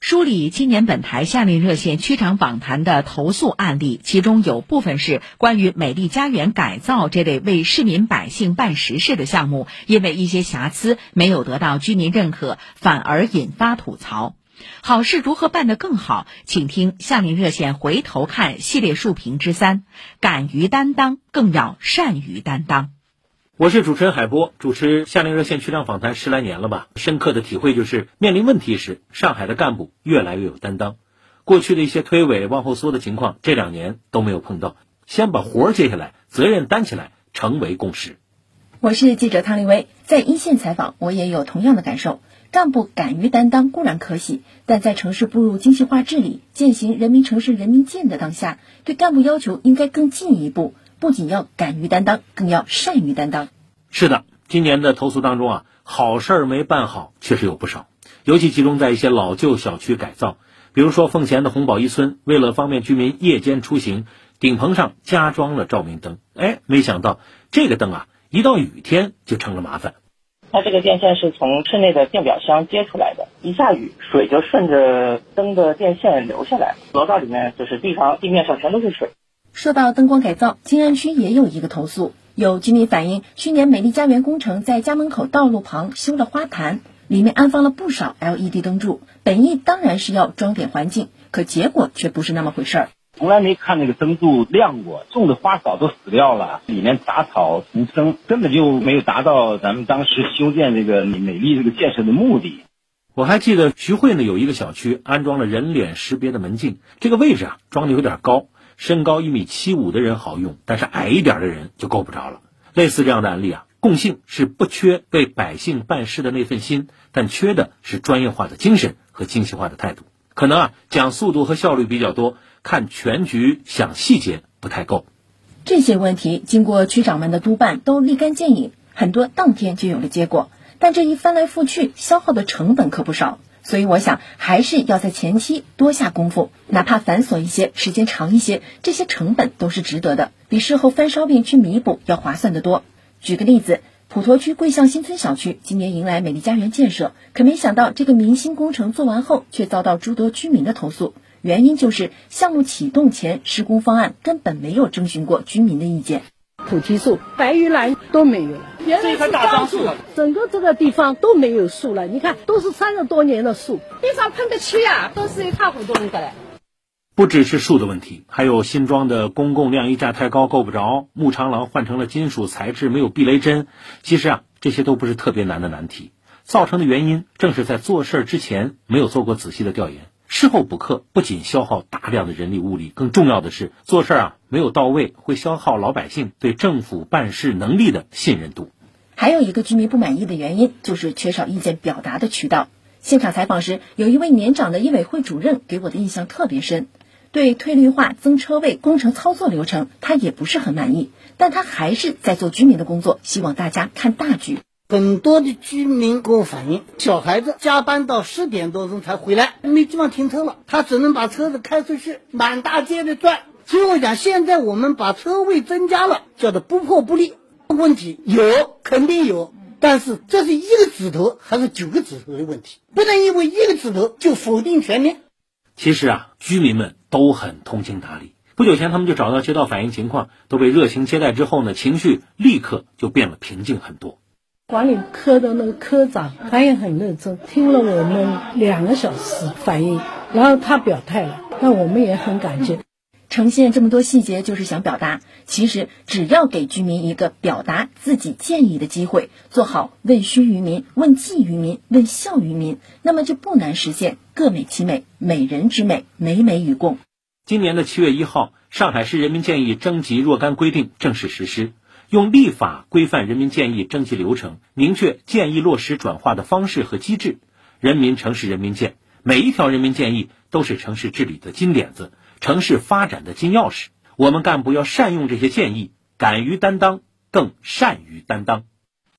梳理今年本台夏令热线区长访谈的投诉案例，其中有部分是关于美丽家园改造这类为市民百姓办实事的项目，因为一些瑕疵没有得到居民认可，反而引发吐槽。好事如何办得更好？请听夏令热线回头看系列述评之三：敢于担当，更要善于担当。我是主持人海波，主持夏令热线区长访谈十来年了吧，深刻的体会就是面临问题时，上海的干部越来越有担当。过去的一些推诿往后缩的情况，这两年都没有碰到。先把活儿接下来，责任担起来，成为共识。我是记者汤立威，在一线采访，我也有同样的感受。干部敢于担当固然可喜，但在城市步入精细化治理、践行人民城市人民建的当下，对干部要求应该更进一步。不仅要敢于担当，更要善于担当。是的，今年的投诉当中啊，好事儿没办好确实有不少，尤其集中在一些老旧小区改造。比如说奉贤的红宝一村，为了方便居民夜间出行，顶棚上加装了照明灯。哎，没想到这个灯啊，一到雨天就成了麻烦。它这个电线是从室内的电表箱接出来的，一下雨，水就顺着灯的电线流下来，楼道里面就是地上地面上全都是水。说到灯光改造，静安区也有一个投诉，有居民反映，去年美丽家园工程在家门口道路旁修了花坛，里面安放了不少 LED 灯柱，本意当然是要装点环境，可结果却不是那么回事儿。从来没看那个灯柱亮过，种的花草都死掉了，里面杂草丛生，根本就没有达到咱们当时修建这个美丽这个建设的目的。我还记得徐汇呢有一个小区安装了人脸识别的门禁，这个位置啊装的有点高。身高一米七五的人好用，但是矮一点的人就够不着了。类似这样的案例啊，共性是不缺为百姓办事的那份心，但缺的是专业化的精神和精细化的态度。可能啊，讲速度和效率比较多，看全局、想细节不太够。这些问题经过区长们的督办，都立竿见影，很多当天就有了结果。但这一翻来覆去，消耗的成本可不少。所以我想，还是要在前期多下功夫，哪怕繁琐一些、时间长一些，这些成本都是值得的，比事后翻烧饼去弥补要划算得多。举个例子，普陀区桂巷新村小区今年迎来美丽家园建设，可没想到这个明星工程做完后，却遭到诸多居民的投诉，原因就是项目启动前施工方案根本没有征询过居民的意见。菩提树、白玉兰都没有了，原来是樟树，整个这个地方都没有树了。你看，都是三十多年的树，地上喷的漆啊，都是一塌糊涂的了。不只是树的问题，还有新装的公共晾衣架太高够不着，木长廊换成了金属材质，没有避雷针。其实啊，这些都不是特别难的难题，造成的原因正是在做事之前没有做过仔细的调研。事后补课不仅消耗大量的人力物力，更重要的是做事儿啊没有到位，会消耗老百姓对政府办事能力的信任度。还有一个居民不满意的原因就是缺少意见表达的渠道。现场采访时，有一位年长的医委会主任给我的印象特别深。对退绿化、增车位工程操作流程，他也不是很满意，但他还是在做居民的工作，希望大家看大局。很多的居民给我反映，小孩子加班到十点多钟才回来，没地方停车了，他只能把车子开出去，满大街的转。所以我想，现在我们把车位增加了，叫做不破不立。问题有肯定有，但是这是一个指头还是九个指头的问题，不能因为一个指头就否定全面。其实啊，居民们都很通情达理。不久前，他们就找到街道反映情况，都被热情接待之后呢，情绪立刻就变了平静很多。管理科的那个科长，他也很认真，听了我们两个小时反应，然后他表态了，那我们也很感激。呈现这么多细节，就是想表达，其实只要给居民一个表达自己建议的机会，做好问需于民、问计于民、问效于民，那么就不难实现各美其美、美人之美、美美与共。今年的七月一号，上海市人民建议征集若干规定正式实施。用立法规范人民建议征集流程，明确建议落实转化的方式和机制。人民城市人民建，每一条人民建议都是城市治理的金点子，城市发展的金钥匙。我们干部要善用这些建议，敢于担当，更善于担当。